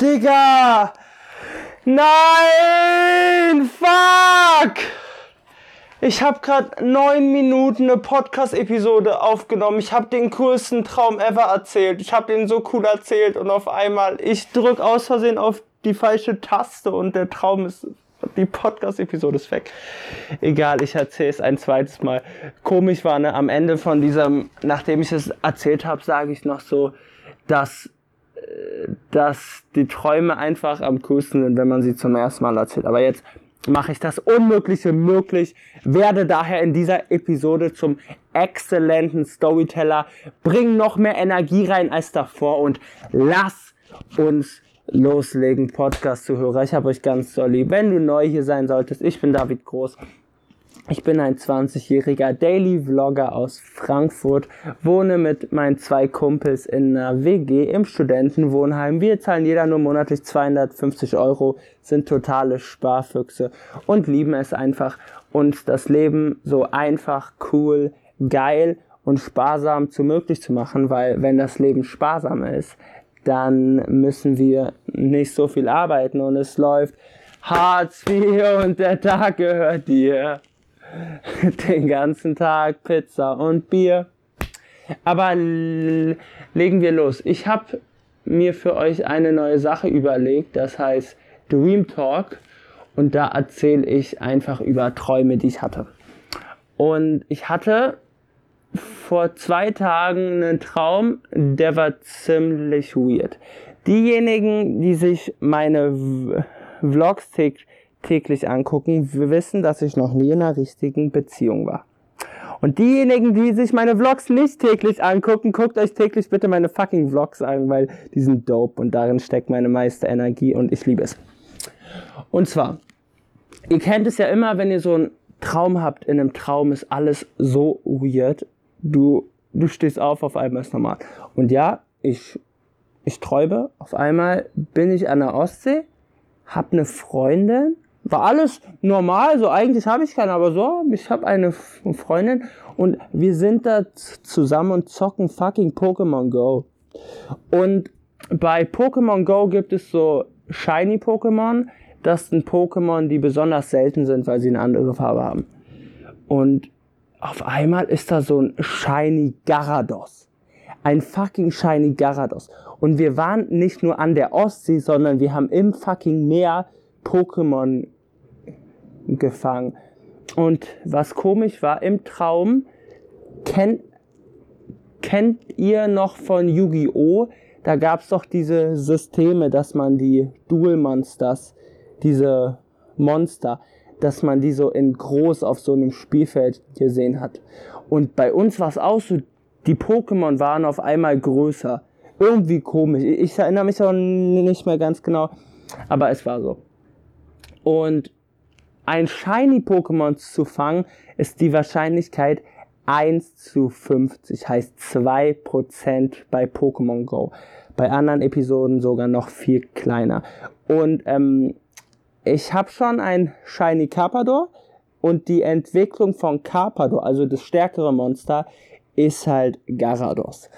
Digga! Nein! Fuck! Ich habe gerade neun Minuten eine Podcast-Episode aufgenommen. Ich habe den coolsten Traum ever erzählt. Ich habe den so cool erzählt und auf einmal ich drück aus Versehen auf die falsche Taste und der Traum ist die Podcast-Episode ist weg. Egal, ich erzähle es ein zweites Mal. Komisch war, ne, am Ende von diesem, nachdem ich es erzählt habe, sage ich noch so, dass dass die Träume einfach am coolsten sind, wenn man sie zum ersten Mal erzählt. Aber jetzt mache ich das Unmögliche möglich, werde daher in dieser Episode zum exzellenten Storyteller, bring noch mehr Energie rein als davor und lass uns loslegen, Podcast-Zuhörer. Ich habe euch ganz doll lieb. Wenn du neu hier sein solltest, ich bin David Groß. Ich bin ein 20-jähriger Daily Vlogger aus Frankfurt, wohne mit meinen zwei Kumpels in einer WG im Studentenwohnheim. Wir zahlen jeder nur monatlich 250 Euro, sind totale Sparfüchse und lieben es einfach, uns das Leben so einfach, cool, geil und sparsam zu möglich zu machen, weil wenn das Leben sparsam ist, dann müssen wir nicht so viel arbeiten und es läuft Hartz IV und der Tag gehört dir. den ganzen Tag Pizza und Bier. Aber legen wir los. Ich habe mir für euch eine neue Sache überlegt, das heißt Dream Talk. Und da erzähle ich einfach über Träume, die ich hatte. Und ich hatte vor zwei Tagen einen Traum, der war ziemlich weird. Diejenigen, die sich meine Vlogs täglich angucken, wir wissen, dass ich noch nie in einer richtigen Beziehung war. Und diejenigen, die sich meine Vlogs nicht täglich angucken, guckt euch täglich bitte meine fucking Vlogs an, weil die sind dope und darin steckt meine meiste Energie und ich liebe es. Und zwar, ihr kennt es ja immer, wenn ihr so einen Traum habt, in einem Traum ist alles so weird. Du, du stehst auf, auf einmal ist normal. Und ja, ich, ich träume, auf einmal bin ich an der Ostsee, hab eine Freundin war alles normal, so eigentlich habe ich keinen, aber so, ich habe eine Freundin und wir sind da zusammen und zocken fucking Pokémon Go. Und bei Pokémon Go gibt es so Shiny Pokémon, das sind Pokémon, die besonders selten sind, weil sie eine andere Farbe haben. Und auf einmal ist da so ein Shiny Garados. Ein fucking Shiny Garados. Und wir waren nicht nur an der Ostsee, sondern wir haben im fucking Meer Pokémon gefangen. Und was komisch war, im Traum kennt, kennt ihr noch von Yu-Gi-Oh! Da gab es doch diese Systeme, dass man die Dual Monsters, diese Monster, dass man die so in groß auf so einem Spielfeld gesehen hat. Und bei uns war es auch so, die Pokémon waren auf einmal größer. Irgendwie komisch. Ich erinnere mich auch nicht mehr ganz genau, aber es war so. Und ein Shiny Pokémon zu fangen, ist die Wahrscheinlichkeit 1 zu 50, heißt 2% bei Pokémon Go. Bei anderen Episoden sogar noch viel kleiner. Und ähm, ich habe schon ein Shiny Carpador und die Entwicklung von Carpador, also das stärkere Monster, ist halt Garados.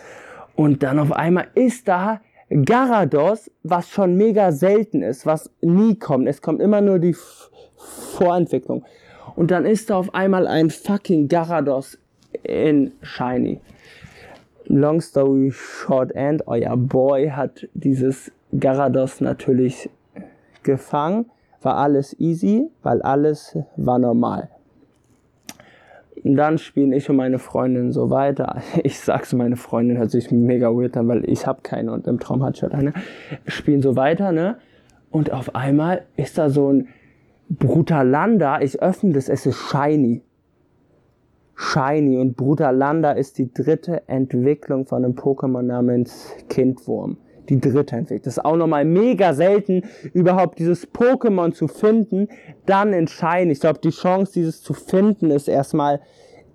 Und dann auf einmal ist da Garados, was schon mega selten ist, was nie kommt. Es kommt immer nur die Vorentwicklung. Und dann ist da auf einmal ein fucking Garados in Shiny. Long story short end, euer Boy hat dieses Garados natürlich gefangen. War alles easy, weil alles war normal. Und dann spielen ich und meine Freundin so weiter. Ich sag's, meine Freundin hört sich mega weird an, weil ich hab keine und im Traum hat schon eine. Spielen so weiter, ne? Und auf einmal ist da so ein Brutalanda, ich öffne das, es ist shiny. Shiny und Brutalanda ist die dritte Entwicklung von einem Pokémon namens Kindwurm. Die dritte Entwicklung. Das ist auch nochmal mega selten, überhaupt dieses Pokémon zu finden, dann Shiny. Ich glaube, die Chance, dieses zu finden, ist erstmal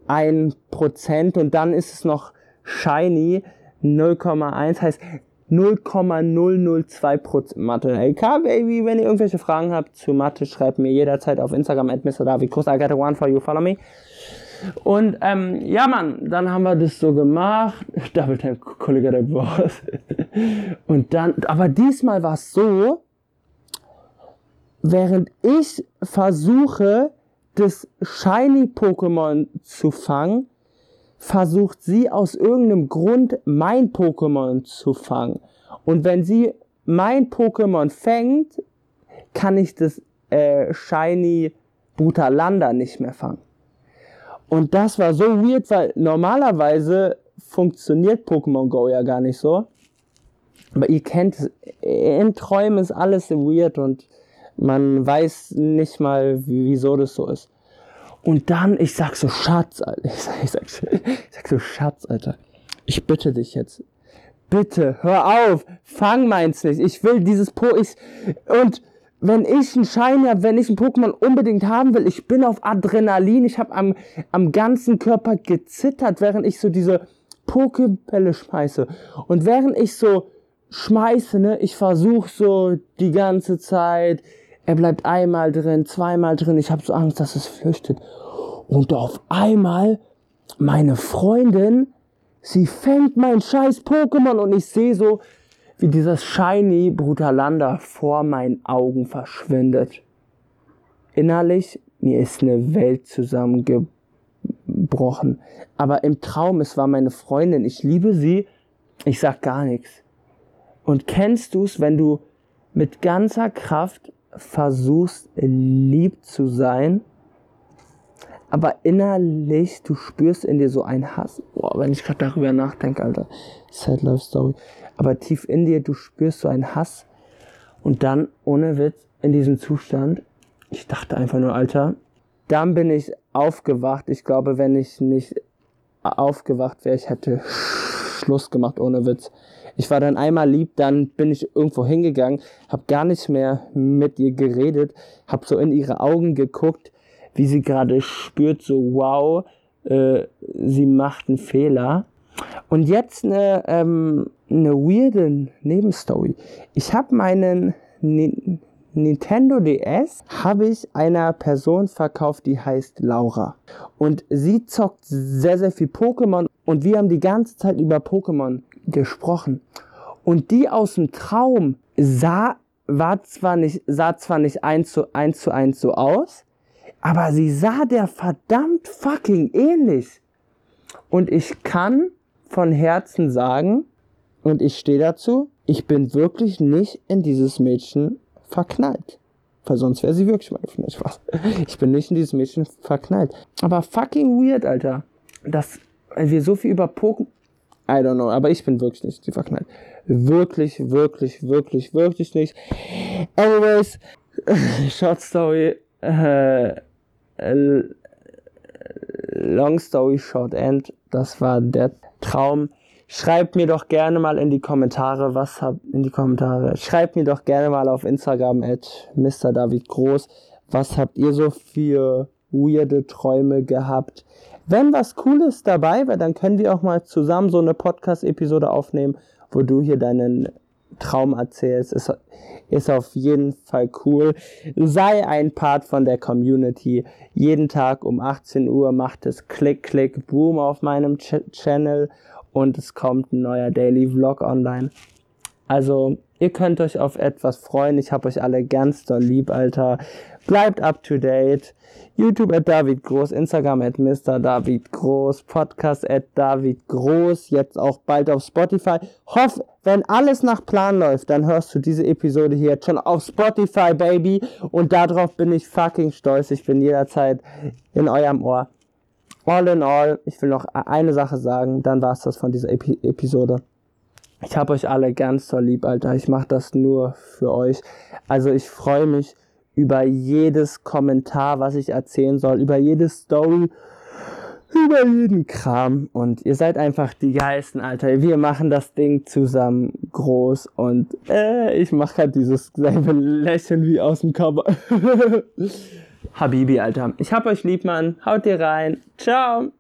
ein Prozent und dann ist es noch Shiny 0,1. Heißt, 0,002% Mathe. LK, Baby, wenn ihr irgendwelche Fragen habt zu Mathe, schreibt mir jederzeit auf Instagram at Mr. David Groß. I got a one for you, follow me. Und ähm, ja, Mann, dann haben wir das so gemacht. Double Time Kollege der Boss. Und dann, aber diesmal war es so, während ich versuche, das Shiny Pokémon zu fangen, versucht sie aus irgendeinem Grund mein Pokémon zu fangen. Und wenn sie mein Pokémon fängt, kann ich das äh, Shiny Brutalanda nicht mehr fangen. Und das war so weird, weil normalerweise funktioniert Pokémon Go ja gar nicht so. Aber ihr kennt es, in Träumen ist alles weird und man weiß nicht mal, wieso das so ist. Und dann, ich sag so, Schatz, Alter. Ich sag, ich sag, ich sag so, Schatz, Alter. Ich bitte dich jetzt. Bitte, hör auf. Fang meins nicht. Ich will dieses Po, ich, und wenn ich einen Schein habe, wenn ich ein Pokémon unbedingt haben will, ich bin auf Adrenalin, ich habe am, am ganzen Körper gezittert, während ich so diese Pokebälle schmeiße. Und während ich so schmeiße, ne, ich versuche so die ganze Zeit, er bleibt einmal drin, zweimal drin, ich habe so Angst, dass es flüchtet. Und auf einmal meine Freundin, sie fängt mein scheiß Pokémon und ich sehe so, wie dieses shiny Brutalanda vor meinen Augen verschwindet. Innerlich, mir ist eine Welt zusammengebrochen. Aber im Traum, es war meine Freundin, ich liebe sie, ich sag gar nichts. Und kennst du's, wenn du mit ganzer Kraft versuchst, lieb zu sein, aber innerlich, du spürst in dir so einen Hass. Boah, wenn ich gerade darüber nachdenke, Alter. Sad Life Story aber tief in dir, du spürst so einen Hass und dann, ohne Witz, in diesem Zustand, ich dachte einfach nur, Alter, dann bin ich aufgewacht. Ich glaube, wenn ich nicht aufgewacht wäre, ich hätte Schluss gemacht, ohne Witz. Ich war dann einmal lieb, dann bin ich irgendwo hingegangen, hab gar nicht mehr mit ihr geredet, hab so in ihre Augen geguckt, wie sie gerade spürt, so wow, äh, sie macht einen Fehler. Und jetzt eine, ähm, eine weirde Nebenstory. Ich habe meinen Ni Nintendo DS habe ich einer Person verkauft, die heißt Laura. Und sie zockt sehr, sehr viel Pokémon und wir haben die ganze Zeit über Pokémon gesprochen. Und die aus dem Traum sah, war zwar nicht, sah zwar nicht eins zu eins zu eins so aus, aber sie sah der verdammt fucking ähnlich. Und ich kann von Herzen sagen, und ich stehe dazu, ich bin wirklich nicht in dieses Mädchen verknallt. Weil sonst wäre sie wirklich meine Freundin. Spaß. Ich bin nicht in dieses Mädchen verknallt. Aber fucking weird, Alter. Dass wir so viel über Pokémon. I don't know, aber ich bin wirklich nicht sie verknallt. Wirklich, wirklich, wirklich, wirklich nicht. Anyways, Short Story. Äh, long Story Short End. Das war der Traum. Schreibt mir doch gerne mal in die Kommentare, was habt in die Kommentare. Schreibt mir doch gerne mal auf Instagram at Mr. David Groß, was habt ihr so für weirde Träume gehabt. Wenn was Cooles dabei wäre, dann können wir auch mal zusammen so eine Podcast-Episode aufnehmen, wo du hier deinen Traum erzählst. Ist, ist auf jeden Fall cool. Sei ein Part von der Community. Jeden Tag um 18 Uhr macht es Klick, Klick, Boom auf meinem Ch Channel und es kommt ein neuer Daily Vlog online. Also, ihr könnt euch auf etwas freuen. Ich habe euch alle ganz doll lieb, Alter. Bleibt up to date. YouTube at David Groß, Instagram at Mr. David Groß, Podcast at David Groß, jetzt auch bald auf Spotify. Hoff, wenn alles nach Plan läuft, dann hörst du diese Episode hier jetzt schon auf Spotify, Baby. Und darauf bin ich fucking stolz. Ich bin jederzeit in eurem Ohr. All in all, ich will noch eine Sache sagen, dann war's das von dieser Epi Episode. Ich habe euch alle ganz toll lieb, Alter. Ich mache das nur für euch. Also ich freue mich über jedes Kommentar, was ich erzählen soll, über jede Story, über jeden Kram. Und ihr seid einfach die geilsten, Alter. Wir machen das Ding zusammen groß und äh, ich mache halt dieses selbe Lächeln wie aus dem Cover. Habibi, Alter. Ich hab euch lieb, Mann. Haut ihr rein. Ciao.